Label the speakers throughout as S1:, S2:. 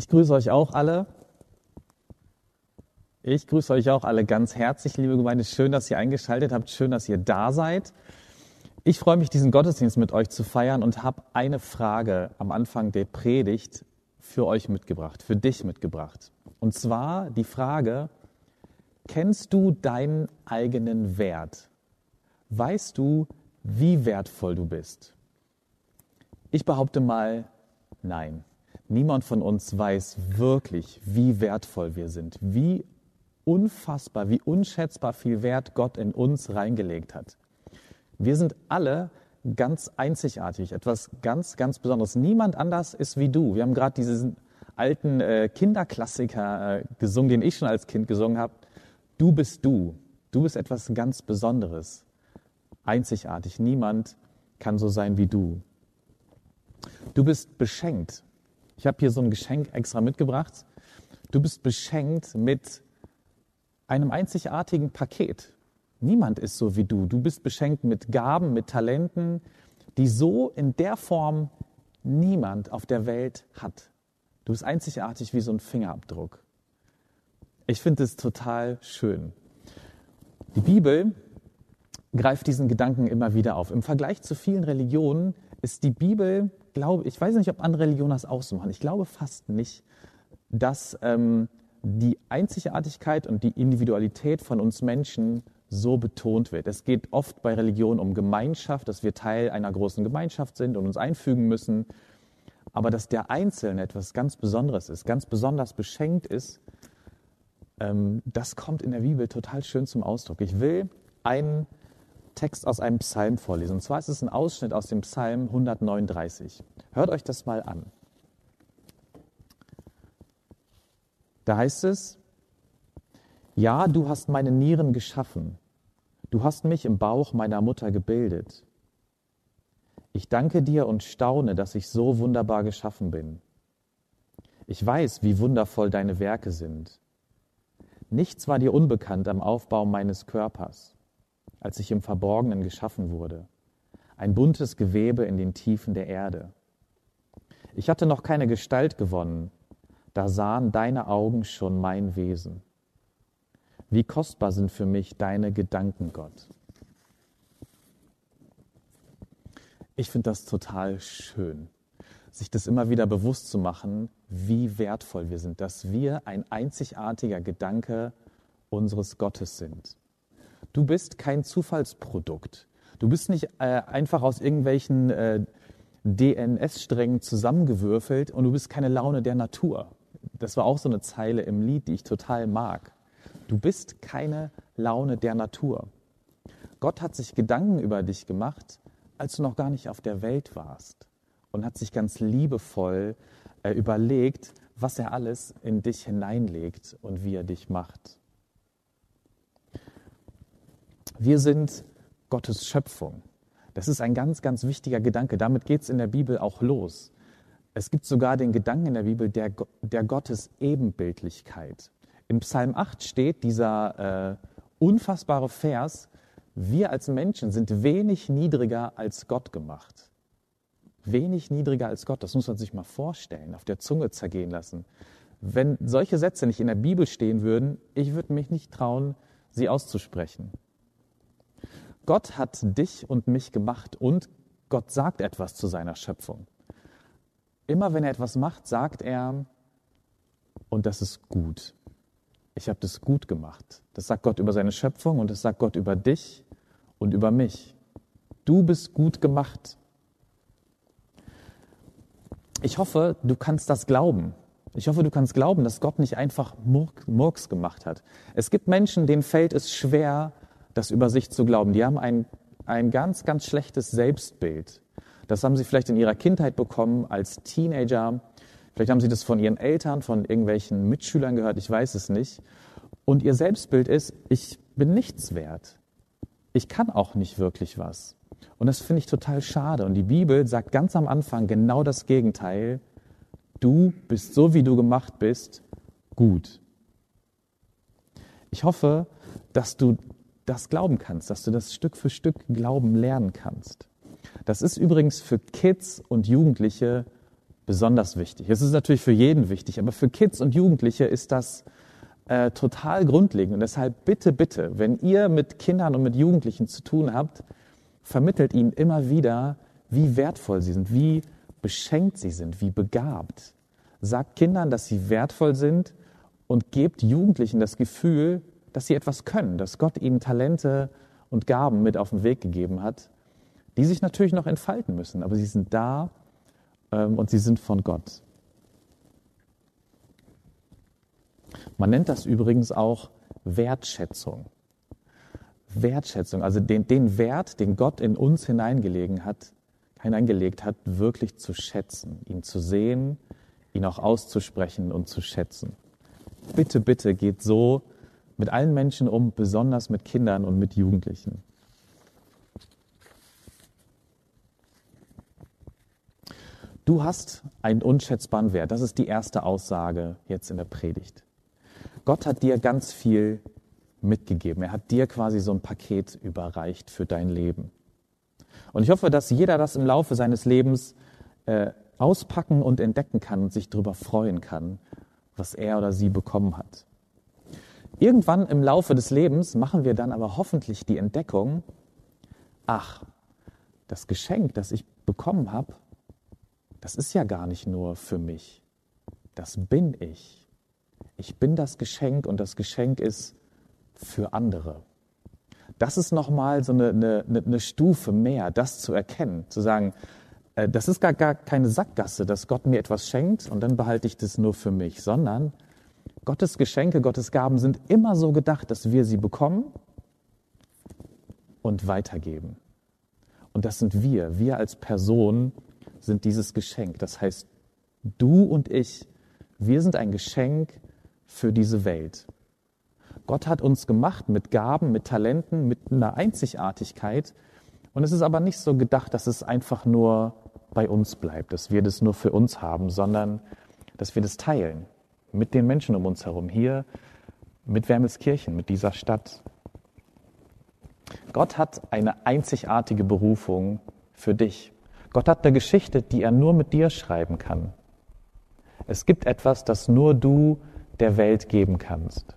S1: Ich grüße euch auch alle. Ich grüße euch auch alle ganz herzlich, liebe Gemeinde. Schön, dass ihr eingeschaltet habt. Schön, dass ihr da seid. Ich freue mich, diesen Gottesdienst mit euch zu feiern und habe eine Frage am Anfang der Predigt für euch mitgebracht, für dich mitgebracht. Und zwar die Frage, kennst du deinen eigenen Wert? Weißt du, wie wertvoll du bist? Ich behaupte mal, nein. Niemand von uns weiß wirklich, wie wertvoll wir sind, wie unfassbar, wie unschätzbar viel Wert Gott in uns reingelegt hat. Wir sind alle ganz einzigartig, etwas ganz, ganz Besonderes. Niemand anders ist wie du. Wir haben gerade diesen alten äh, Kinderklassiker äh, gesungen, den ich schon als Kind gesungen habe. Du bist du. Du bist etwas ganz Besonderes, einzigartig. Niemand kann so sein wie du. Du bist beschenkt. Ich habe hier so ein Geschenk extra mitgebracht. Du bist beschenkt mit einem einzigartigen Paket. Niemand ist so wie du. Du bist beschenkt mit Gaben, mit Talenten, die so in der Form niemand auf der Welt hat. Du bist einzigartig wie so ein Fingerabdruck. Ich finde es total schön. Die Bibel greift diesen Gedanken immer wieder auf. Im Vergleich zu vielen Religionen ist die Bibel glaube, ich weiß nicht, ob andere Religionen das auch so machen. Ich glaube fast nicht, dass ähm, die Einzigartigkeit und die Individualität von uns Menschen so betont wird. Es geht oft bei Religion um Gemeinschaft, dass wir Teil einer großen Gemeinschaft sind und uns einfügen müssen. Aber dass der Einzelne etwas ganz Besonderes ist, ganz besonders beschenkt ist, ähm, das kommt in der Bibel total schön zum Ausdruck. Ich will einen Text aus einem Psalm vorlesen. Und zwar ist es ein Ausschnitt aus dem Psalm 139. Hört euch das mal an. Da heißt es, ja, du hast meine Nieren geschaffen. Du hast mich im Bauch meiner Mutter gebildet. Ich danke dir und staune, dass ich so wunderbar geschaffen bin. Ich weiß, wie wundervoll deine Werke sind. Nichts war dir unbekannt am Aufbau meines Körpers als ich im Verborgenen geschaffen wurde, ein buntes Gewebe in den Tiefen der Erde. Ich hatte noch keine Gestalt gewonnen, da sahen deine Augen schon mein Wesen. Wie kostbar sind für mich deine Gedanken, Gott. Ich finde das total schön, sich das immer wieder bewusst zu machen, wie wertvoll wir sind, dass wir ein einzigartiger Gedanke unseres Gottes sind. Du bist kein Zufallsprodukt. Du bist nicht äh, einfach aus irgendwelchen äh, DNS-Strängen zusammengewürfelt und du bist keine Laune der Natur. Das war auch so eine Zeile im Lied, die ich total mag. Du bist keine Laune der Natur. Gott hat sich Gedanken über dich gemacht, als du noch gar nicht auf der Welt warst und hat sich ganz liebevoll äh, überlegt, was er alles in dich hineinlegt und wie er dich macht. Wir sind Gottes Schöpfung. Das ist ein ganz, ganz wichtiger Gedanke. Damit geht es in der Bibel auch los. Es gibt sogar den Gedanken in der Bibel der, der Gottes Ebenbildlichkeit. Im Psalm 8 steht dieser äh, unfassbare Vers, wir als Menschen sind wenig niedriger als Gott gemacht. Wenig niedriger als Gott, das muss man sich mal vorstellen, auf der Zunge zergehen lassen. Wenn solche Sätze nicht in der Bibel stehen würden, ich würde mich nicht trauen, sie auszusprechen. Gott hat dich und mich gemacht und Gott sagt etwas zu seiner Schöpfung. Immer wenn er etwas macht, sagt er, und das ist gut. Ich habe das gut gemacht. Das sagt Gott über seine Schöpfung und das sagt Gott über dich und über mich. Du bist gut gemacht. Ich hoffe, du kannst das glauben. Ich hoffe, du kannst glauben, dass Gott nicht einfach Murks gemacht hat. Es gibt Menschen, denen fällt es schwer, das über sich zu glauben. Die haben ein, ein ganz, ganz schlechtes Selbstbild. Das haben sie vielleicht in ihrer Kindheit bekommen als Teenager. Vielleicht haben sie das von ihren Eltern, von irgendwelchen Mitschülern gehört, ich weiß es nicht. Und ihr Selbstbild ist, ich bin nichts wert. Ich kann auch nicht wirklich was. Und das finde ich total schade. Und die Bibel sagt ganz am Anfang genau das Gegenteil. Du bist so, wie du gemacht bist, gut. Ich hoffe, dass du das glauben kannst, dass du das Stück für Stück glauben lernen kannst. Das ist übrigens für Kids und Jugendliche besonders wichtig. Es ist natürlich für jeden wichtig, aber für Kids und Jugendliche ist das äh, total grundlegend. Und deshalb bitte, bitte, wenn ihr mit Kindern und mit Jugendlichen zu tun habt, vermittelt ihnen immer wieder, wie wertvoll sie sind, wie beschenkt sie sind, wie begabt. Sagt Kindern, dass sie wertvoll sind und gebt Jugendlichen das Gefühl, dass sie etwas können, dass Gott ihnen Talente und Gaben mit auf den Weg gegeben hat, die sich natürlich noch entfalten müssen, aber sie sind da ähm, und sie sind von Gott. Man nennt das übrigens auch Wertschätzung. Wertschätzung, also den, den Wert, den Gott in uns hineingelegen hat, hineingelegt hat, wirklich zu schätzen, ihn zu sehen, ihn auch auszusprechen und zu schätzen. Bitte, bitte geht so mit allen Menschen um, besonders mit Kindern und mit Jugendlichen. Du hast einen unschätzbaren Wert. Das ist die erste Aussage jetzt in der Predigt. Gott hat dir ganz viel mitgegeben. Er hat dir quasi so ein Paket überreicht für dein Leben. Und ich hoffe, dass jeder das im Laufe seines Lebens äh, auspacken und entdecken kann und sich darüber freuen kann, was er oder sie bekommen hat. Irgendwann im Laufe des Lebens machen wir dann aber hoffentlich die Entdeckung, ach, das Geschenk, das ich bekommen habe, das ist ja gar nicht nur für mich. Das bin ich. Ich bin das Geschenk und das Geschenk ist für andere. Das ist nochmal so eine, eine, eine Stufe mehr, das zu erkennen, zu sagen, äh, das ist gar, gar keine Sackgasse, dass Gott mir etwas schenkt und dann behalte ich das nur für mich, sondern Gottes Geschenke, Gottes Gaben sind immer so gedacht, dass wir sie bekommen und weitergeben. Und das sind wir. Wir als Person sind dieses Geschenk. Das heißt, du und ich, wir sind ein Geschenk für diese Welt. Gott hat uns gemacht mit Gaben, mit Talenten, mit einer Einzigartigkeit. Und es ist aber nicht so gedacht, dass es einfach nur bei uns bleibt, dass wir das nur für uns haben, sondern dass wir das teilen mit den Menschen um uns herum, hier mit Wermelskirchen, mit dieser Stadt. Gott hat eine einzigartige Berufung für dich. Gott hat eine Geschichte, die er nur mit dir schreiben kann. Es gibt etwas, das nur du der Welt geben kannst.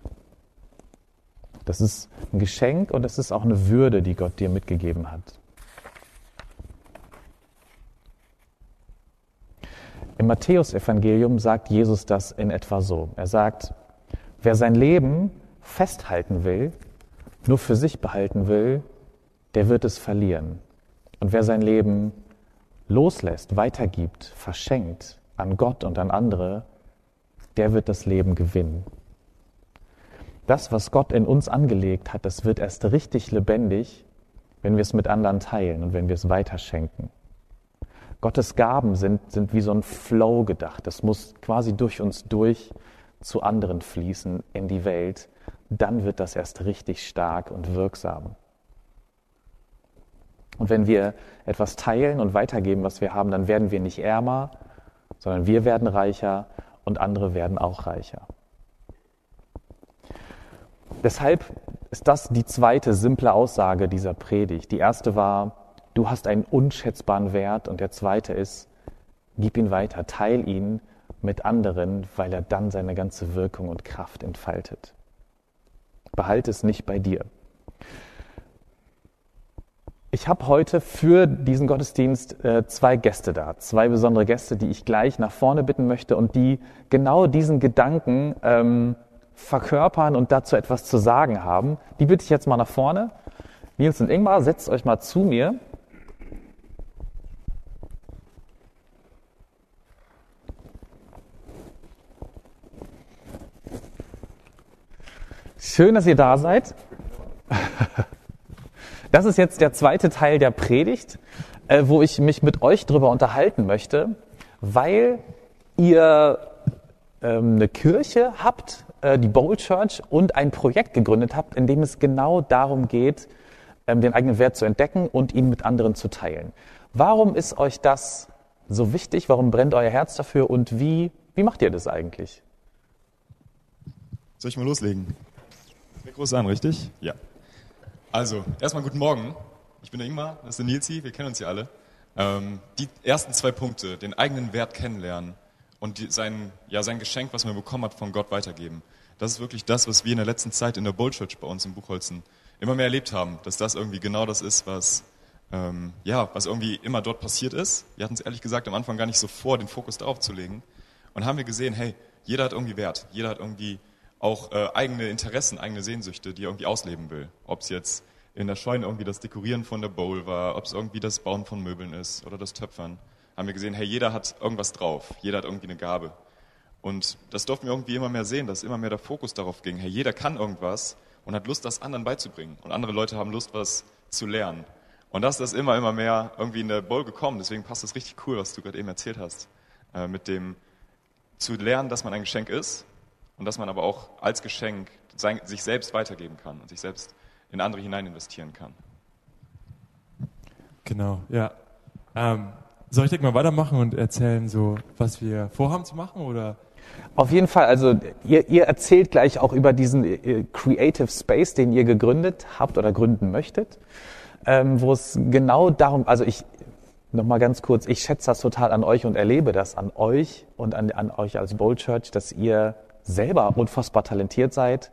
S1: Das ist ein Geschenk und es ist auch eine Würde, die Gott dir mitgegeben hat. Im Matthäusevangelium sagt Jesus das in etwa so. Er sagt, wer sein Leben festhalten will, nur für sich behalten will, der wird es verlieren. Und wer sein Leben loslässt, weitergibt, verschenkt an Gott und an andere, der wird das Leben gewinnen. Das, was Gott in uns angelegt hat, das wird erst richtig lebendig, wenn wir es mit anderen teilen und wenn wir es weiterschenken. Gottes Gaben sind, sind wie so ein Flow gedacht. Das muss quasi durch uns durch zu anderen fließen in die Welt. Dann wird das erst richtig stark und wirksam. Und wenn wir etwas teilen und weitergeben, was wir haben, dann werden wir nicht ärmer, sondern wir werden reicher und andere werden auch reicher. Deshalb ist das die zweite simple Aussage dieser Predigt. Die erste war, du hast einen unschätzbaren Wert. Und der zweite ist, gib ihn weiter, teil ihn mit anderen, weil er dann seine ganze Wirkung und Kraft entfaltet. Behalte es nicht bei dir. Ich habe heute für diesen Gottesdienst äh, zwei Gäste da, zwei besondere Gäste, die ich gleich nach vorne bitten möchte und die genau diesen Gedanken ähm, verkörpern und dazu etwas zu sagen haben. Die bitte ich jetzt mal nach vorne. Nils und Ingmar, setzt euch mal zu mir. Schön, dass ihr da seid. Das ist jetzt der zweite Teil der Predigt, äh, wo ich mich mit euch darüber unterhalten möchte, weil ihr ähm, eine Kirche habt, äh, die Bowl Church, und ein Projekt gegründet habt, in dem es genau darum geht, ähm, den eigenen Wert zu entdecken und ihn mit anderen zu teilen. Warum ist euch das so wichtig? Warum brennt euer Herz dafür? Und wie, wie macht ihr das eigentlich?
S2: Soll ich mal loslegen? Groß an, richtig? Ja. Also, erstmal guten Morgen. Ich bin der Ingmar, das ist der Nilsi, wir kennen uns ja alle. Ähm, die ersten zwei Punkte, den eigenen Wert kennenlernen und die, sein, ja, sein Geschenk, was man bekommen hat, von Gott weitergeben. Das ist wirklich das, was wir in der letzten Zeit in der Bull Church bei uns in Buchholzen immer mehr erlebt haben, dass das irgendwie genau das ist, was, ähm, ja, was irgendwie immer dort passiert ist. Wir hatten es ehrlich gesagt am Anfang gar nicht so vor, den Fokus darauf zu legen. Und haben wir gesehen, hey, jeder hat irgendwie Wert, jeder hat irgendwie auch äh, eigene Interessen, eigene Sehnsüchte, die er irgendwie ausleben will. Ob es jetzt in der Scheune irgendwie das Dekorieren von der Bowl war, ob es irgendwie das Bauen von Möbeln ist oder das Töpfern, haben wir gesehen, hey, jeder hat irgendwas drauf, jeder hat irgendwie eine Gabe. Und das durften wir irgendwie immer mehr sehen, dass immer mehr der Fokus darauf ging, hey, jeder kann irgendwas und hat Lust, das anderen beizubringen. Und andere Leute haben Lust, was zu lernen. Und das ist immer, immer mehr irgendwie in der Bowl gekommen. Deswegen passt das richtig cool, was du gerade eben erzählt hast. Äh, mit dem zu lernen, dass man ein Geschenk ist und dass man aber auch als Geschenk sein, sich selbst weitergeben kann und sich selbst in andere hinein investieren kann.
S3: Genau, ja. Ähm, soll ich direkt mal weitermachen und erzählen, so was wir vorhaben zu machen oder?
S1: Auf jeden Fall. Also ihr, ihr erzählt gleich auch über diesen äh, Creative Space, den ihr gegründet habt oder gründen möchtet, ähm, wo es genau darum, also ich noch mal ganz kurz, ich schätze das total an euch und erlebe das an euch und an, an euch als Bold Church, dass ihr selber unfassbar talentiert seid,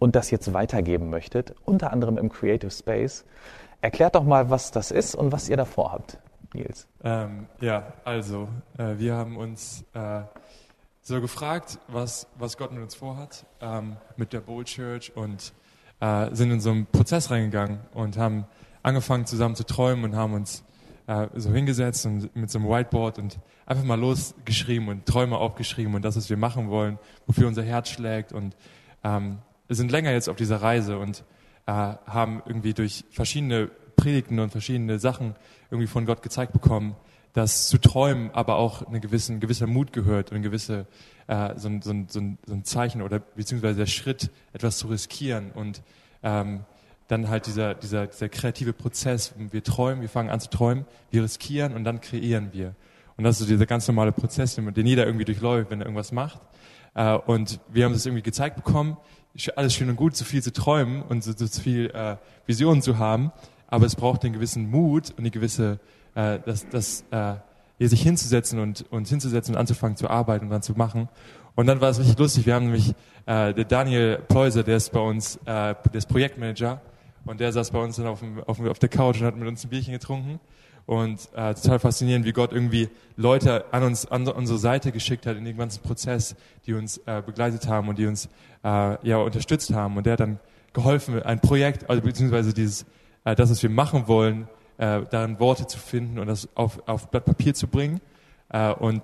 S1: und das jetzt weitergeben möchtet, unter anderem im Creative Space. Erklärt doch mal, was das ist und was ihr davor habt, Nils.
S3: Ähm, ja, also äh, wir haben uns äh, so gefragt, was, was Gott mit uns vorhat, ähm, mit der Bold Church und äh, sind in so einen Prozess reingegangen und haben angefangen zusammen zu träumen und haben uns äh, so hingesetzt und mit so einem Whiteboard und einfach mal losgeschrieben und Träume aufgeschrieben und das, was wir machen wollen, wofür unser Herz schlägt. Und ähm, sind länger jetzt auf dieser Reise und äh, haben irgendwie durch verschiedene Predigten und verschiedene Sachen irgendwie von Gott gezeigt bekommen, dass zu träumen aber auch eine gewissen, ein gewisser Mut gehört und ein gewisse, äh, so, ein, so, ein, so ein Zeichen oder beziehungsweise der Schritt, etwas zu riskieren. Und ähm, dann halt dieser, dieser, dieser kreative Prozess, wir träumen, wir fangen an zu träumen, wir riskieren und dann kreieren wir. Und das ist so dieser ganz normale Prozess, den jeder irgendwie durchläuft, wenn er irgendwas macht. Äh, und wir haben das irgendwie gezeigt bekommen, alles schön und gut, so viel zu träumen und so, so viel äh, Visionen zu haben, aber es braucht einen gewissen Mut und eine gewisse, äh, das, das, sich hinzusetzen und, und hinzusetzen und anzufangen zu arbeiten und dann zu machen. Und dann war es richtig lustig. Wir haben nämlich äh, der Daniel Pleuser, der ist bei uns, äh, der ist Projektmanager und der saß bei uns dann auf, dem, auf, auf der Couch und hat mit uns ein Bierchen getrunken und äh, total faszinierend, wie Gott irgendwie Leute an uns, an unsere Seite geschickt hat in den ganzen Prozess, die uns äh, begleitet haben und die uns äh, ja unterstützt haben. Und der hat dann geholfen, ein Projekt, also beziehungsweise dieses, äh, das, was wir machen wollen, äh, darin Worte zu finden und das auf, auf Blatt Papier zu bringen. Äh, und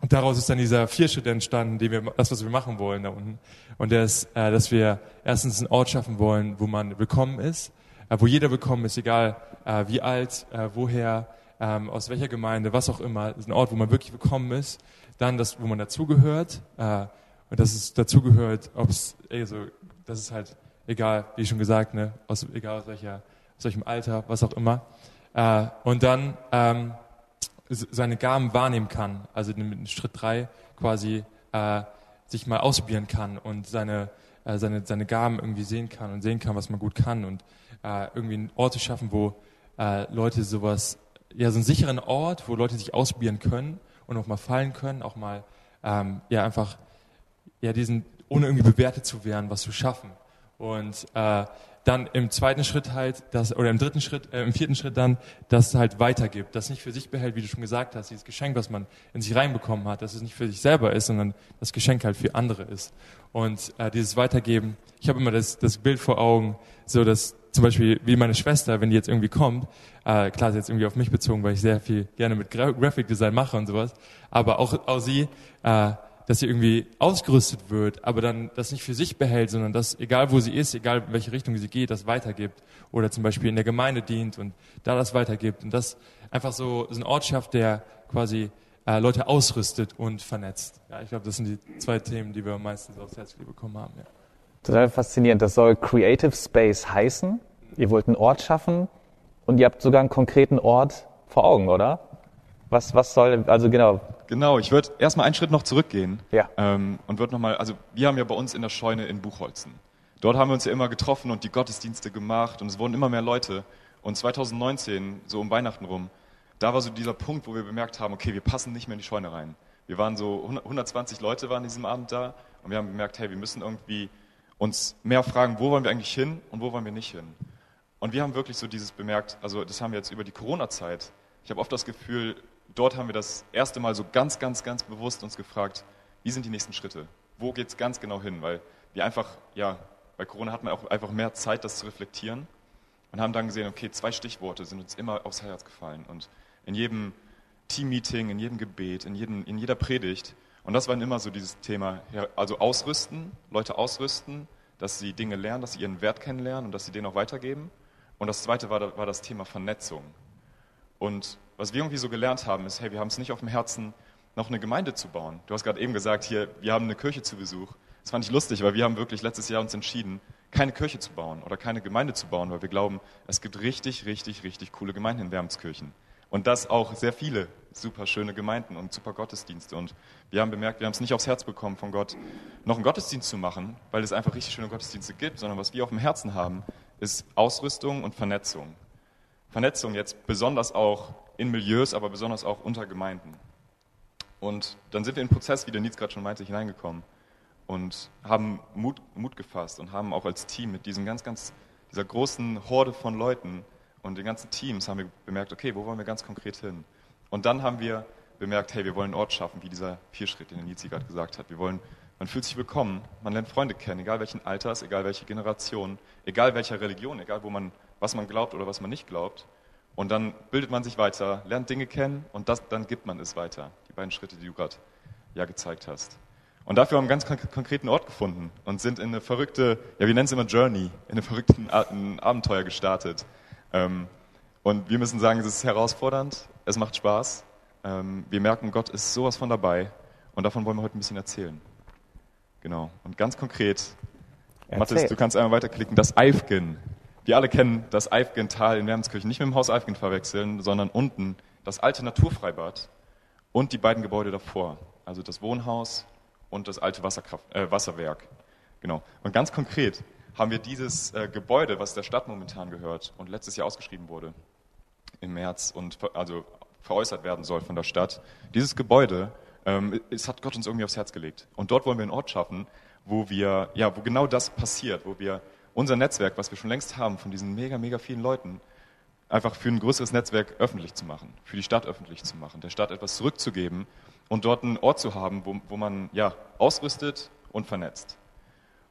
S3: und daraus ist dann dieser Vierschritt entstanden, den wir, das, was wir machen wollen da unten. Und der ist, äh, dass wir erstens einen Ort schaffen wollen, wo man willkommen ist, äh, wo jeder willkommen ist, egal äh, wie alt, äh, woher, ähm, aus welcher Gemeinde, was auch immer. Ist ein Ort, wo man wirklich willkommen ist. Dann das, wo man dazugehört. Äh, und dass es dazugehört, ob es, also, das ist halt egal, wie schon gesagt, ne, aus, egal aus, welcher, aus welchem Alter, was auch immer. Äh, und dann ähm, seine Gaben wahrnehmen kann, also mit Schritt drei quasi äh, sich mal ausprobieren kann und seine, äh, seine, seine Gaben irgendwie sehen kann und sehen kann, was man gut kann und äh, irgendwie einen Ort zu schaffen, wo äh, Leute sowas, ja, so einen sicheren Ort, wo Leute sich ausprobieren können und auch mal fallen können, auch mal, ähm, ja, einfach, ja, diesen, ohne irgendwie bewertet zu werden, was zu schaffen. Und äh, dann im zweiten Schritt halt, das, oder im dritten Schritt, äh, im vierten Schritt dann, das halt weitergibt, das nicht für sich behält, wie du schon gesagt hast, dieses Geschenk, was man in sich reinbekommen hat, dass es nicht für sich selber ist, sondern das Geschenk halt für andere ist. Und äh, dieses Weitergeben, ich habe immer das, das Bild vor Augen, so dass zum Beispiel wie meine Schwester, wenn die jetzt irgendwie kommt, äh, klar ist jetzt irgendwie auf mich bezogen, weil ich sehr viel gerne mit Gra Graphic Design mache und sowas, aber auch, auch sie, äh, dass sie irgendwie ausgerüstet wird, aber dann das nicht für sich behält, sondern dass, egal wo sie ist, egal in welche Richtung sie geht, das weitergibt. Oder zum Beispiel in der Gemeinde dient und da das weitergibt. Und das einfach so, so ein Ort schafft, der quasi äh, Leute ausrüstet und vernetzt. Ja, ich glaube, das sind die zwei Themen, die wir meistens aufs Herz bekommen haben. Ja.
S1: Total faszinierend. Das soll Creative Space heißen. Ihr wollt einen Ort schaffen und ihr habt sogar einen konkreten Ort vor Augen, oder? Was, was soll, also genau.
S2: Genau, ich würde erstmal einen Schritt noch zurückgehen.
S1: Ja.
S2: Ähm, und würde nochmal, also wir haben ja bei uns in der Scheune in Buchholzen. Dort haben wir uns ja immer getroffen und die Gottesdienste gemacht und es wurden immer mehr Leute. Und 2019, so um Weihnachten rum, da war so dieser Punkt, wo wir bemerkt haben, okay, wir passen nicht mehr in die Scheune rein. Wir waren so 120 Leute waren diesem Abend da und wir haben gemerkt, hey, wir müssen irgendwie uns mehr fragen, wo wollen wir eigentlich hin und wo wollen wir nicht hin. Und wir haben wirklich so dieses bemerkt, also das haben wir jetzt über die Corona-Zeit. Ich habe oft das Gefühl, dort haben wir das erste Mal so ganz, ganz, ganz bewusst uns gefragt, wie sind die nächsten Schritte? Wo geht es ganz genau hin? Weil wir einfach, ja, bei Corona hatten wir auch einfach mehr Zeit, das zu reflektieren und haben dann gesehen, okay, zwei Stichworte sind uns immer aufs Herz gefallen. Und in jedem Team-Meeting, in jedem Gebet, in, jedem, in jeder Predigt. Und das war immer so dieses Thema, also ausrüsten, Leute ausrüsten, dass sie Dinge lernen, dass sie ihren Wert kennenlernen und dass sie den auch weitergeben. Und das zweite war, war das Thema Vernetzung. Und was wir irgendwie so gelernt haben, ist, hey, wir haben es nicht auf dem Herzen, noch eine Gemeinde zu bauen. Du hast gerade eben gesagt, hier, wir haben eine Kirche zu Besuch. Das fand ich lustig, weil wir haben wirklich letztes Jahr uns entschieden, keine Kirche zu bauen oder keine Gemeinde zu bauen, weil wir glauben, es gibt richtig, richtig, richtig coole Gemeinden in Wermskirchen. Und das auch sehr viele super schöne Gemeinden und super Gottesdienste. Und wir haben bemerkt, wir haben es nicht aufs Herz bekommen von Gott, noch einen Gottesdienst zu machen, weil es einfach richtig schöne Gottesdienste gibt, sondern was wir auf dem Herzen haben, ist Ausrüstung und Vernetzung. Vernetzung jetzt besonders auch in Milieus, aber besonders auch unter Gemeinden. Und dann sind wir in den Prozess, wie der Nils gerade schon meinte, hineingekommen und haben Mut, Mut gefasst und haben auch als Team mit diesem ganz, ganz, dieser großen Horde von Leuten und den ganzen Teams haben wir bemerkt, okay, wo wollen wir ganz konkret hin? Und dann haben wir bemerkt, hey, wir wollen einen Ort schaffen, wie dieser Vierschritt, den der Nils gerade gesagt hat. Wir wollen, man fühlt sich willkommen, man lernt Freunde kennen, egal welchen Alters, egal welche Generation, egal welcher Religion, egal wo man, was man glaubt oder was man nicht glaubt. Und dann bildet man sich weiter, lernt Dinge kennen und das, dann gibt man es weiter. Die beiden Schritte, die du gerade ja gezeigt hast. Und dafür haben wir einen ganz konkreten Ort gefunden und sind in eine verrückte, ja, wir nennen es immer Journey, in eine verrückten Abenteuer gestartet. Ähm, und wir müssen sagen, es ist herausfordernd, es macht Spaß. Ähm, wir merken, Gott ist sowas von dabei und davon wollen wir heute ein bisschen erzählen. Genau. Und ganz konkret, Erzähl. Mathis, du kannst einmal weiterklicken, das Eifgen. Wir alle kennen das Eifgen-Tal in Wermskirchen. Nicht mit dem Haus Eifgen verwechseln, sondern unten das alte Naturfreibad und die beiden Gebäude davor. Also das Wohnhaus und das alte äh, Wasserwerk. Genau. Und ganz konkret haben wir dieses äh, Gebäude, was der Stadt momentan gehört und letztes Jahr ausgeschrieben wurde im März und also veräußert werden soll von der Stadt. Dieses Gebäude, ähm, es hat Gott uns irgendwie aufs Herz gelegt. Und dort wollen wir einen Ort schaffen, wo wir, ja, wo genau das passiert, wo wir unser Netzwerk, was wir schon längst haben, von diesen mega, mega vielen Leuten, einfach für ein größeres Netzwerk öffentlich zu machen, für die Stadt öffentlich zu machen, der Stadt etwas zurückzugeben und dort einen Ort zu haben, wo, wo man ja ausrüstet und vernetzt.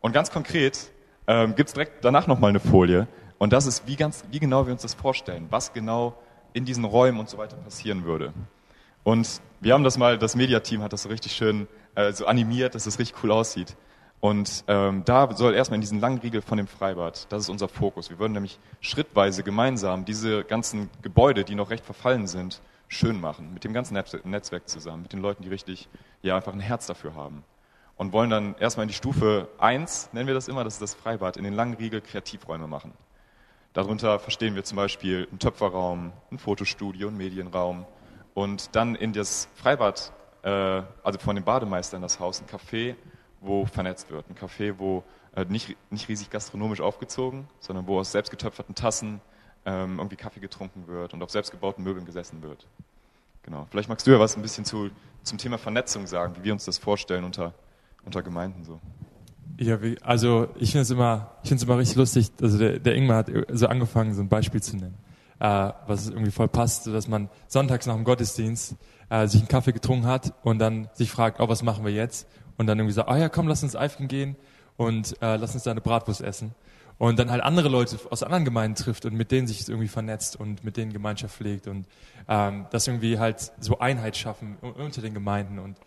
S2: Und ganz konkret ähm, gibt es direkt danach nochmal eine Folie und das ist, wie, ganz, wie genau wir uns das vorstellen, was genau in diesen Räumen und so weiter passieren würde. Und wir haben das mal, das Mediateam hat das so richtig schön äh, so animiert, dass es das richtig cool aussieht. Und ähm, da soll erstmal in diesen langen Riegel von dem Freibad, das ist unser Fokus. Wir würden nämlich schrittweise gemeinsam diese ganzen Gebäude, die noch recht verfallen sind, schön machen. Mit dem ganzen Netzwerk zusammen, mit den Leuten, die richtig, ja, einfach ein Herz dafür haben. Und wollen dann erstmal in die Stufe 1, nennen wir das immer, das ist das Freibad, in den langen Riegel Kreativräume machen. Darunter verstehen wir zum Beispiel einen Töpferraum, ein Fotostudio, einen Medienraum und dann in das Freibad, äh, also von dem Bademeister in das Haus, ein Café wo vernetzt wird. Ein Café, wo äh, nicht, nicht riesig gastronomisch aufgezogen, sondern wo aus selbstgetöpferten Tassen ähm, irgendwie Kaffee getrunken wird und auf selbstgebauten Möbeln gesessen wird. Genau. Vielleicht magst du ja was ein bisschen zu, zum Thema Vernetzung sagen, wie wir uns das vorstellen unter, unter Gemeinden so.
S3: Ja, wie, also ich finde es immer, immer richtig lustig. Also der, der Ingmar hat so angefangen, so ein Beispiel zu nennen, äh, was irgendwie voll passt, so dass man sonntags nach dem Gottesdienst äh, sich einen Kaffee getrunken hat und dann sich fragt, oh, was machen wir jetzt? Und dann irgendwie sagt, ah ja, komm, lass uns Eifken gehen und äh, lass uns da eine Bratwurst essen. Und dann halt andere Leute aus anderen Gemeinden trifft und mit denen sich irgendwie vernetzt und mit denen Gemeinschaft pflegt und ähm, das irgendwie halt so Einheit schaffen unter den Gemeinden und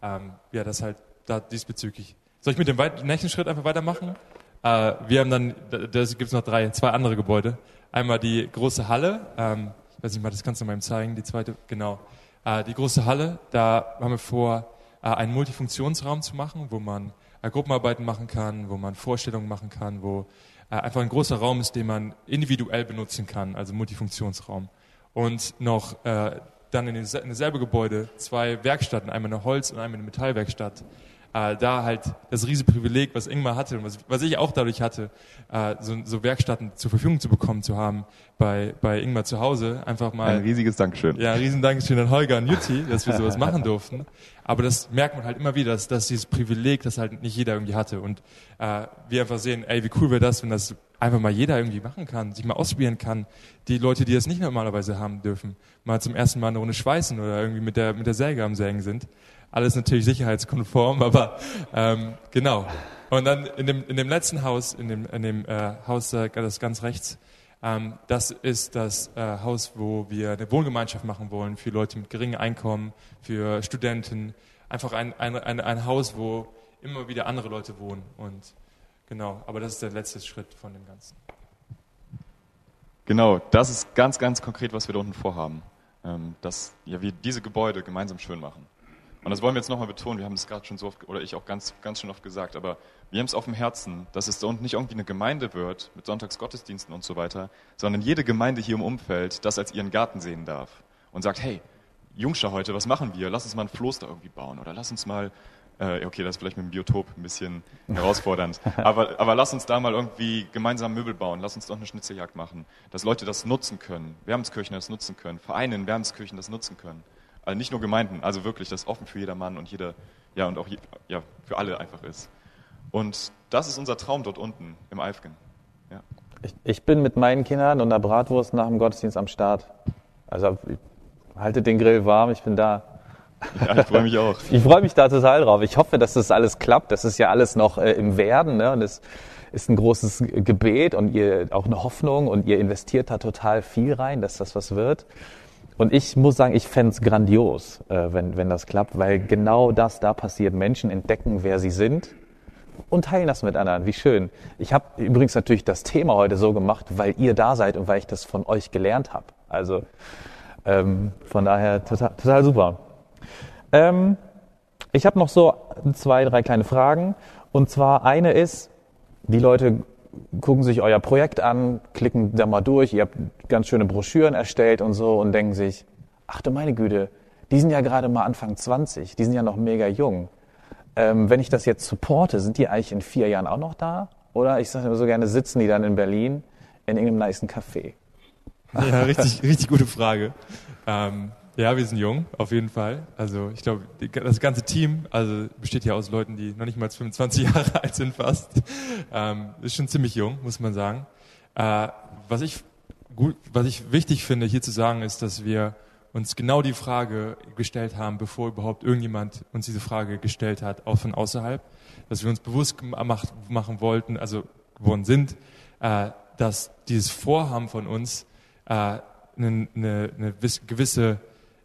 S3: ähm, ja, das halt da diesbezüglich. Soll ich mit dem nächsten Schritt einfach weitermachen? Äh, wir haben dann, da gibt es noch drei, zwei andere Gebäude. Einmal die große Halle, ähm, ich weiß nicht mal, das kannst du mal zeigen, die zweite, genau. Äh, die große Halle, da haben wir vor, einen Multifunktionsraum zu machen, wo man äh, Gruppenarbeiten machen kann, wo man Vorstellungen machen kann, wo äh, einfach ein großer Raum ist, den man individuell benutzen kann, also Multifunktionsraum. Und noch äh, dann in, in dasselbe Gebäude zwei Werkstätten, einmal eine Holz- und einmal eine Metallwerkstatt, äh, da halt das riesige Privileg, was Ingmar hatte und was, was ich auch dadurch hatte, äh, so, so Werkstätten zur Verfügung zu bekommen zu haben bei, bei Ingmar zu Hause. Einfach mal.
S2: Ein riesiges Dankeschön.
S3: Ja, ein riesen Dankeschön an Holger und Jutti, dass wir sowas machen durften. Aber das merkt man halt immer wieder, dass, dass dieses Privileg, das halt nicht jeder irgendwie hatte. Und äh, wir einfach sehen, ey, wie cool wäre das, wenn das einfach mal jeder irgendwie machen kann, sich mal ausprobieren kann. Die Leute, die das nicht normalerweise haben dürfen, mal zum ersten Mal eine Runde schweißen oder irgendwie mit der, mit der Säge am Sägen sind. Alles natürlich sicherheitskonform, aber ähm, genau. Und dann in dem, in dem letzten Haus, in dem, in dem äh, Haus, äh, das ganz rechts, ähm, das ist das äh, Haus, wo wir eine Wohngemeinschaft machen wollen für Leute mit geringem Einkommen, für Studenten. Einfach ein, ein, ein, ein Haus, wo immer wieder andere Leute wohnen. Und genau, aber das ist der letzte Schritt von dem Ganzen.
S2: Genau, das ist ganz, ganz konkret, was wir da unten vorhaben. Ähm, dass ja, wir diese Gebäude gemeinsam schön machen. Und das wollen wir jetzt nochmal betonen, wir haben es gerade schon so oft, oder ich auch ganz, ganz schön oft gesagt, aber wir haben es auf dem Herzen, dass es da unten nicht irgendwie eine Gemeinde wird mit Sonntagsgottesdiensten und so weiter, sondern jede Gemeinde hier im Umfeld das als ihren Garten sehen darf und sagt, hey, Jungschar heute, was machen wir? Lass uns mal ein Floß da irgendwie bauen oder lass uns mal, äh, okay, das ist vielleicht mit dem Biotop ein bisschen herausfordernd, aber, aber lass uns da mal irgendwie gemeinsam Möbel bauen, lass uns doch eine Schnitzeljagd machen, dass Leute das nutzen können, Wermskirchen das nutzen können, Vereine in Wermskirchen das nutzen können. Also nicht nur Gemeinden, also wirklich, das offen für jeder Mann und jeder, ja, und auch ja, für alle einfach ist. Und das ist unser Traum dort unten im Eifgen. Ja.
S1: Ich, ich, bin mit meinen Kindern und der Bratwurst nach dem Gottesdienst am Start. Also haltet den Grill warm, ich bin da.
S2: Ja, ich freue mich auch.
S1: ich freue mich da total drauf. Ich hoffe, dass das alles klappt. Das ist ja alles noch äh, im Werden. Ne? Und es ist ein großes Gebet und ihr auch eine Hoffnung und ihr investiert da total viel rein, dass das was wird. Und ich muss sagen, ich fände grandios, äh, wenn, wenn das klappt, weil genau das da passiert. Menschen entdecken, wer sie sind und teilen das mit anderen. Wie schön. Ich habe übrigens natürlich das Thema heute so gemacht, weil ihr da seid und weil ich das von euch gelernt habe. Also ähm, von daher total, total super. Ähm, ich habe noch so zwei, drei kleine Fragen. Und zwar eine ist, die Leute gucken sich euer Projekt an, klicken da mal durch, ihr habt ganz schöne Broschüren erstellt und so und denken sich, ach du meine Güte, die sind ja gerade mal Anfang 20, die sind ja noch mega jung. Ähm, wenn ich das jetzt supporte, sind die eigentlich in vier Jahren auch noch da? Oder ich sage immer so gerne, sitzen die dann in Berlin in irgendeinem nice Café?
S3: Ja, richtig, richtig gute Frage. Ähm, ja, wir sind jung, auf jeden Fall. Also ich glaube, das ganze Team, also besteht ja aus Leuten, die noch nicht mal 25 Jahre alt sind fast. Ähm, ist schon ziemlich jung, muss man sagen. Äh, was ich gut, was ich wichtig finde, hier zu sagen, ist, dass wir uns genau die Frage gestellt haben, bevor überhaupt irgendjemand uns diese Frage gestellt hat, auch von außerhalb, dass wir uns bewusst gemacht, machen wollten, also geworden sind, äh, dass dieses Vorhaben von uns äh, eine, eine, eine gewisse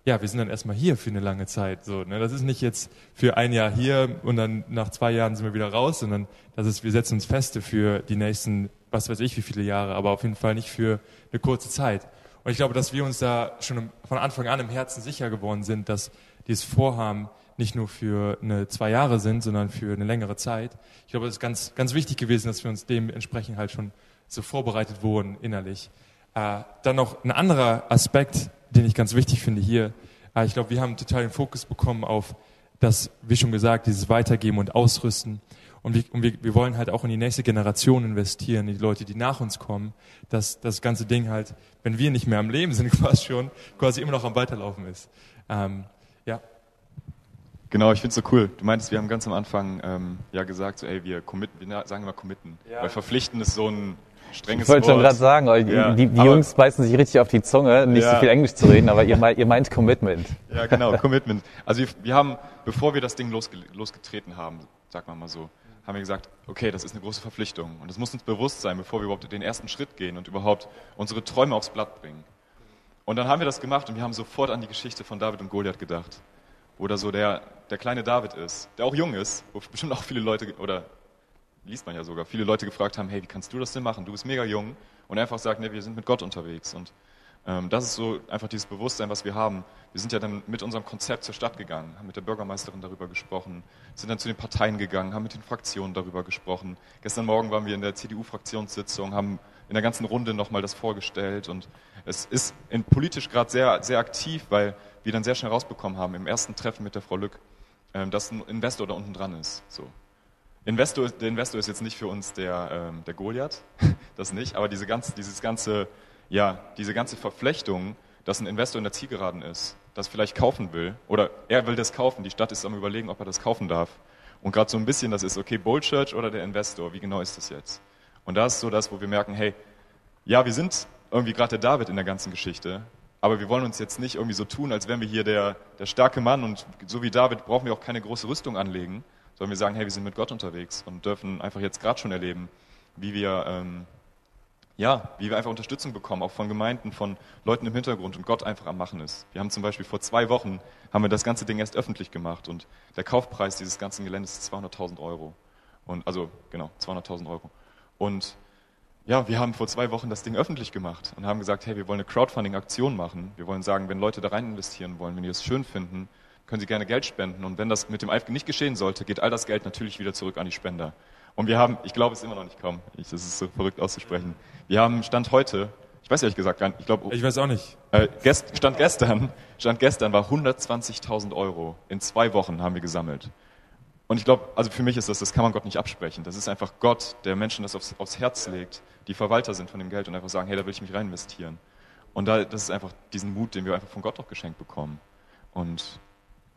S3: ja, wir sind dann erstmal hier für eine lange Zeit. So, ne? Das ist nicht jetzt für ein Jahr hier und dann nach zwei Jahren sind wir wieder raus, sondern das ist, wir setzen uns feste für die nächsten, was weiß ich, wie viele Jahre, aber auf jeden Fall nicht für eine kurze Zeit. Und ich glaube, dass wir uns da schon von Anfang an im Herzen sicher geworden sind, dass dieses Vorhaben nicht nur für eine zwei Jahre sind, sondern für eine längere Zeit. Ich glaube, es ist ganz, ganz wichtig gewesen, dass wir uns dementsprechend halt schon so vorbereitet wurden innerlich. Äh, dann noch ein anderer Aspekt, den ich ganz wichtig finde hier. Äh, ich glaube, wir haben total den Fokus bekommen auf das, wie schon gesagt, dieses Weitergeben und Ausrüsten. Und, wir, und wir, wir wollen halt auch in die nächste Generation investieren, in die Leute, die nach uns kommen, dass das ganze Ding halt, wenn wir nicht mehr am Leben sind, quasi schon, quasi immer noch am Weiterlaufen ist. Ähm, ja.
S2: Genau, ich finde es so cool. Du meintest, wir haben ganz am Anfang ähm, ja gesagt, so, ey, wir committen, wir sagen immer committen. Ja. Weil verpflichten ist so ein strenges
S1: Ich wollte schon gerade sagen, ja, die, die Jungs beißen sich richtig auf die Zunge, nicht ja. so viel Englisch zu reden, aber ihr, meint, ihr meint Commitment.
S2: Ja, genau, Commitment. Also wir, wir haben, bevor wir das Ding losge losgetreten haben, sagen wir mal so, haben wir gesagt, okay, das ist eine große Verpflichtung und es muss uns bewusst sein, bevor wir überhaupt den ersten Schritt gehen und überhaupt unsere Träume aufs Blatt bringen. Und dann haben wir das gemacht und wir haben sofort an die Geschichte von David und Goliath gedacht, wo da so der, der kleine David ist, der auch jung ist, wo bestimmt auch viele Leute oder liest man ja sogar, viele Leute gefragt haben, hey, wie kannst du das denn machen? Du bist mega jung und einfach sagt, ne, wir sind mit Gott unterwegs. Und ähm, das ist so einfach dieses Bewusstsein, was wir haben. Wir sind ja dann mit unserem Konzept zur Stadt gegangen, haben mit der Bürgermeisterin darüber gesprochen, sind dann zu den Parteien gegangen, haben mit den Fraktionen darüber gesprochen. Gestern Morgen waren wir in der CDU-Fraktionssitzung, haben in der ganzen Runde nochmal das vorgestellt und es ist in politisch gerade sehr, sehr aktiv, weil wir dann sehr schnell rausbekommen haben im ersten Treffen mit der Frau Lück, ähm, dass ein Investor da unten dran ist. So. Investor, der Investor ist jetzt nicht für uns der, ähm, der Goliath, das nicht, aber diese ganze, dieses ganze, ja, diese ganze Verflechtung, dass ein Investor in der Zielgeraden ist, das vielleicht kaufen will, oder er will das kaufen, die Stadt ist am überlegen, ob er das kaufen darf. Und gerade so ein bisschen, das ist, okay, Bold Church oder der Investor, wie genau ist das jetzt? Und da ist so das, wo wir merken, hey, ja, wir sind irgendwie gerade der David in der ganzen Geschichte, aber wir wollen uns jetzt nicht irgendwie so tun, als wären wir hier der, der starke Mann und so wie David brauchen wir auch keine große Rüstung anlegen, sondern wir sagen, hey, wir sind mit Gott unterwegs und dürfen einfach jetzt gerade schon erleben, wie wir, ähm, ja, wie wir einfach Unterstützung bekommen, auch von Gemeinden, von Leuten im Hintergrund und Gott einfach am Machen ist. Wir haben zum Beispiel vor zwei Wochen, haben wir das ganze Ding erst öffentlich gemacht und der Kaufpreis dieses ganzen Geländes ist 200.000 Euro. Und, also, genau, 200.000 Euro. Und ja, wir haben vor zwei Wochen das Ding öffentlich gemacht und haben gesagt, hey, wir wollen eine Crowdfunding-Aktion machen. Wir wollen sagen, wenn Leute da rein investieren wollen, wenn die es schön finden, können sie gerne Geld spenden. Und wenn das mit dem IFG nicht geschehen sollte, geht all das Geld natürlich wieder zurück an die Spender. Und wir haben, ich glaube es immer noch nicht kaum, ich, das ist so verrückt auszusprechen. Wir haben Stand heute, ich weiß ehrlich gesagt gar nicht, ich glaube.
S3: Ich weiß auch nicht.
S2: Äh, gest, Stand gestern, Stand gestern war 120.000 Euro in zwei Wochen haben wir gesammelt. Und ich glaube, also für mich ist das, das kann man Gott nicht absprechen. Das ist einfach Gott, der Menschen das aufs, aufs Herz legt, die Verwalter sind von dem Geld und einfach sagen, hey, da will ich mich rein investieren. Und da, das ist einfach diesen Mut, den wir einfach von Gott auch geschenkt bekommen. Und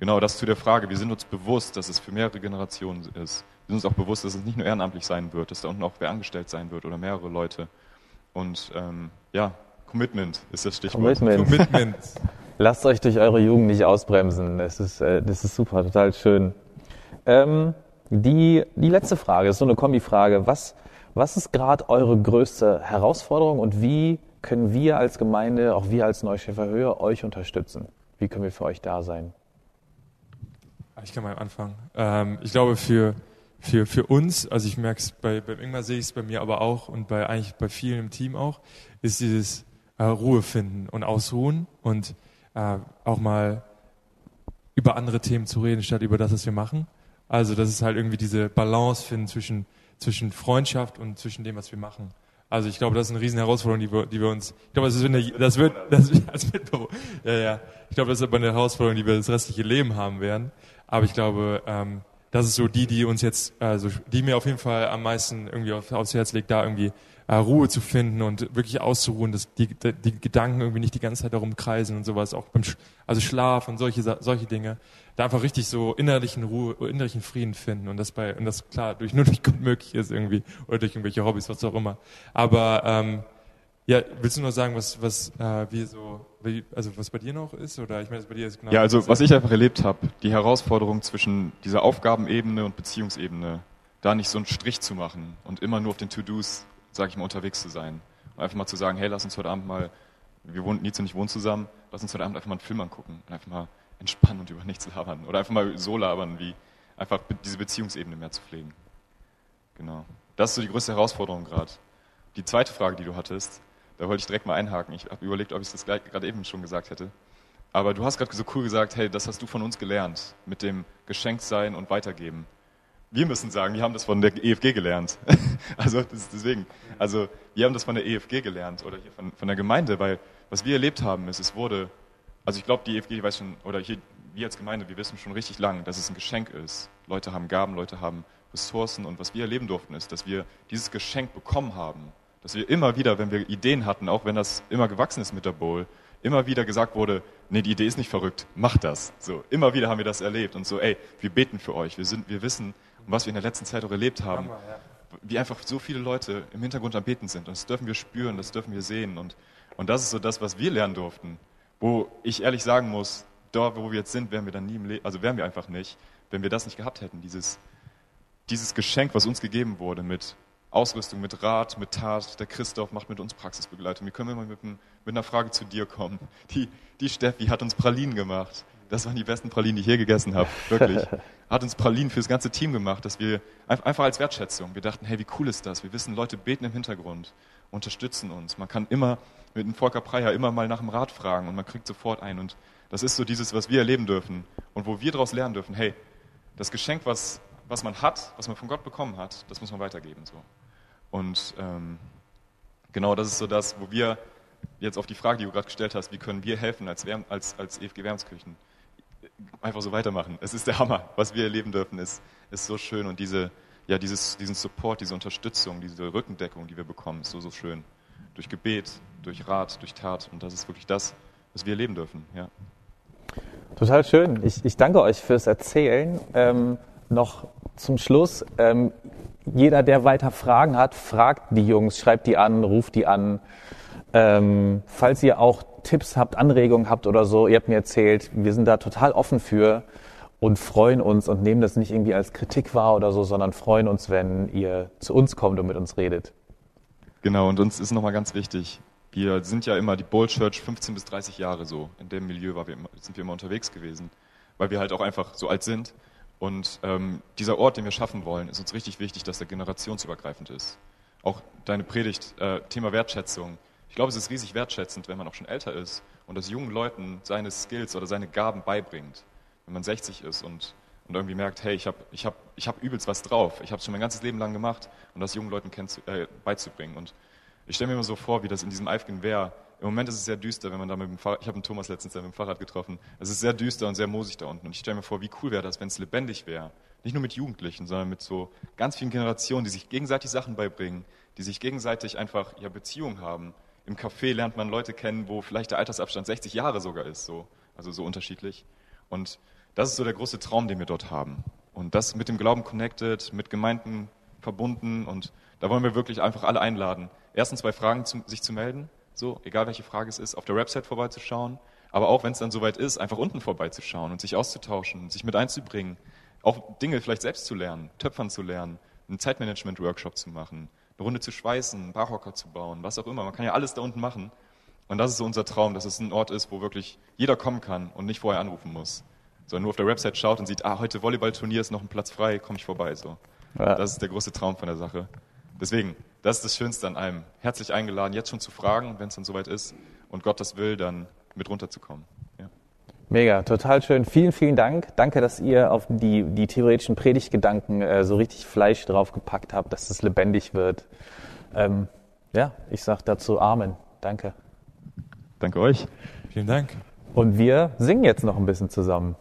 S2: genau das zu der Frage, wir sind uns bewusst, dass es für mehrere Generationen ist. Wir sind uns auch bewusst, dass es nicht nur ehrenamtlich sein wird, dass da unten auch wer angestellt sein wird oder mehrere Leute. Und ähm, ja, Commitment ist das Stichwort.
S1: Commitment.
S3: Commitment.
S1: Lasst euch durch eure Jugend nicht ausbremsen. Das ist, äh, das ist super, total schön. Ähm, die, die letzte Frage ist so eine Kombifrage. Was, was ist gerade eure größte Herausforderung und wie können wir als Gemeinde, auch wir als Neuschäfer Höhe, euch unterstützen? Wie können wir für euch da sein?
S3: Ich kann mal anfangen. Ähm, ich glaube, für, für, für uns, also ich merke es bei, beim Ingmar sehe ich es bei mir aber auch und bei eigentlich bei vielen im Team auch, ist dieses äh, Ruhe finden und ausruhen und äh, auch mal über andere Themen zu reden, statt über das, was wir machen. Also das ist halt irgendwie diese Balance finden zwischen, zwischen Freundschaft und zwischen dem, was wir machen. Also ich glaube, das ist eine riesen Herausforderung, die wir, die wir uns, ich glaube, das ist eine, das wird, das, als Mitbüro, ja, ja, ich glaube, das ist aber eine Herausforderung, die wir das restliche Leben haben werden. Aber ich glaube, ähm, das ist so die, die uns jetzt, also die mir auf jeden Fall am meisten irgendwie auf, aufs Herz legt, da irgendwie äh, Ruhe zu finden und wirklich auszuruhen, dass die, die Gedanken irgendwie nicht die ganze Zeit darum kreisen und sowas, auch beim Sch also Schlaf und solche solche Dinge, da einfach richtig so innerlichen Ruhe, innerlichen Frieden finden und das bei und das klar durch nur durch Gott möglich ist irgendwie oder durch irgendwelche Hobbys, was auch immer. Aber ähm, ja, willst du nur sagen, was was äh, wie so wie, also was bei dir noch ist oder ich meine, bei dir ist
S2: genau. Ja, also was ich einfach erlebt habe, die Herausforderung zwischen dieser Aufgabenebene und Beziehungsebene, da nicht so einen Strich zu machen und immer nur auf den To-Dos sage ich mal, unterwegs zu sein. Und einfach mal zu sagen, hey, lass uns heute Abend mal, wir wohnen, Nils und ich wohnen zusammen, lass uns heute Abend einfach mal einen Film angucken und einfach mal entspannen und über nichts labern. Oder einfach mal so labern, wie einfach diese Beziehungsebene mehr zu pflegen. Genau. Das ist so die größte Herausforderung gerade. Die zweite Frage, die du hattest, da wollte ich direkt mal einhaken. Ich habe überlegt, ob ich das gerade eben schon gesagt hätte. Aber du hast gerade so cool gesagt, hey, das hast du von uns gelernt, mit dem Geschenktsein und Weitergeben wir müssen sagen, wir haben das von der EFG gelernt. also deswegen, also wir haben das von der EFG gelernt oder hier von, von der Gemeinde, weil was wir erlebt haben ist, es wurde, also ich glaube, die EFG weiß schon, oder hier, wir als Gemeinde, wir wissen schon richtig lang, dass es ein Geschenk ist. Leute haben Gaben, Leute haben Ressourcen und was wir erleben durften ist, dass wir dieses Geschenk bekommen haben. Dass wir immer wieder, wenn wir Ideen hatten, auch wenn das immer gewachsen ist mit der Bowl, immer wieder gesagt wurde, nee, die Idee ist nicht verrückt, mach das. So, immer wieder haben wir das erlebt und so, ey, wir beten für euch, wir sind, wir wissen, und was wir in der letzten Zeit auch erlebt haben, Hammer, ja. wie einfach so viele Leute im Hintergrund am Beten sind. Und das dürfen wir spüren, das dürfen wir sehen. Und, und das ist so das, was wir lernen durften. Wo ich ehrlich sagen muss, dort, wo wir jetzt sind, wären wir dann nie im Leben, also wären wir einfach nicht, wenn wir das nicht gehabt hätten. Dieses, dieses Geschenk, was uns gegeben wurde mit Ausrüstung, mit Rat, mit Tat. Der Christoph macht mit uns Praxisbegleitung. Wir können immer mit, mit einer Frage zu dir kommen. Die, die Steffi hat uns Pralinen gemacht. Das waren die besten Pralinen, die ich je gegessen habe. Wirklich. Hat uns Pralinen fürs ganze Team gemacht, dass wir einfach als Wertschätzung. Wir dachten, hey, wie cool ist das? Wir wissen, Leute beten im Hintergrund, unterstützen uns. Man kann immer mit dem Volker Preier immer mal nach dem Rat fragen und man kriegt sofort ein. Und das ist so dieses, was wir erleben dürfen und wo wir daraus lernen dürfen. Hey, das Geschenk, was, was man hat, was man von Gott bekommen hat, das muss man weitergeben. So. Und ähm, genau, das ist so das, wo wir jetzt auf die Frage, die du gerade gestellt hast, wie können wir helfen als, als, als EFG Wärmskirchen? Einfach so weitermachen. Es ist der Hammer. Was wir erleben dürfen, ist, ist so schön. Und diese, ja, dieses, diesen Support, diese Unterstützung, diese Rückendeckung, die wir bekommen, ist so, so schön. Durch Gebet, durch Rat, durch Tat. Und das ist wirklich das, was wir erleben dürfen. Ja.
S1: Total schön. Ich, ich danke euch fürs Erzählen. Ähm, noch zum Schluss. Ähm, jeder, der weiter Fragen hat, fragt die Jungs, schreibt die an, ruft die an. Ähm, falls ihr auch Tipps habt, Anregungen habt oder so, ihr habt mir erzählt, wir sind da total offen für und freuen uns und nehmen das nicht irgendwie als Kritik wahr oder so, sondern freuen uns, wenn ihr zu uns kommt und mit uns redet.
S2: Genau, und uns ist nochmal ganz wichtig, wir sind ja immer die Bowl Church 15 bis 30 Jahre so. In dem Milieu wir immer, sind wir immer unterwegs gewesen, weil wir halt auch einfach so alt sind. Und ähm, dieser Ort, den wir schaffen wollen, ist uns richtig wichtig, dass er generationsübergreifend ist. Auch deine Predigt, äh, Thema Wertschätzung. Ich glaube, es ist riesig wertschätzend, wenn man auch schon älter ist und das jungen Leuten seine Skills oder seine Gaben beibringt. Wenn man 60 ist und, und irgendwie merkt, hey, ich habe ich hab, ich hab übelst was drauf. Ich habe es schon mein ganzes Leben lang gemacht und das jungen Leuten äh, beizubringen. Und ich stelle mir immer so vor, wie das in diesem Eifgen wäre. Im Moment ist es sehr düster, wenn man da mit dem Fahrrad, ich habe einen Thomas letztens mit dem Fahrrad getroffen. Es ist sehr düster und sehr moosig da unten. Und ich stelle mir vor, wie cool wäre das, wenn es lebendig wäre. Nicht nur mit Jugendlichen, sondern mit so ganz vielen Generationen, die sich gegenseitig Sachen beibringen, die sich gegenseitig einfach ja, Beziehungen haben. Im Café lernt man Leute kennen, wo vielleicht der Altersabstand 60 Jahre sogar ist, so. also so unterschiedlich. Und das ist so der große Traum, den wir dort haben. Und das mit dem Glauben connected, mit Gemeinden verbunden und da wollen wir wirklich einfach alle einladen, erstens bei Fragen zu, sich zu melden, so, egal welche Frage es ist, auf der Website vorbeizuschauen, aber auch wenn es dann soweit ist, einfach unten vorbeizuschauen und sich auszutauschen, sich mit einzubringen, auch Dinge vielleicht selbst zu lernen, Töpfern zu lernen, einen Zeitmanagement-Workshop zu machen, eine Runde zu schweißen, einen Barhocker zu bauen, was auch immer. Man kann ja alles da unten machen. Und das ist so unser Traum, dass es ein Ort ist, wo wirklich jeder kommen kann und nicht vorher anrufen muss. Sondern nur auf der Website schaut und sieht, ah, heute Volleyballturnier ist noch ein Platz frei, komme ich vorbei. So. Ja. Das ist der große Traum von der Sache. Deswegen, das ist das Schönste an allem. Herzlich eingeladen, jetzt schon zu fragen, wenn es dann soweit ist und Gott das will, dann mit runterzukommen.
S1: Mega, total schön. Vielen, vielen Dank. Danke, dass ihr auf die, die theoretischen Predigtgedanken äh, so richtig Fleisch draufgepackt habt, dass es lebendig wird. Ähm, ja, ich sage dazu Amen. Danke.
S2: Danke euch.
S3: Vielen Dank.
S1: Und wir singen jetzt noch ein bisschen zusammen.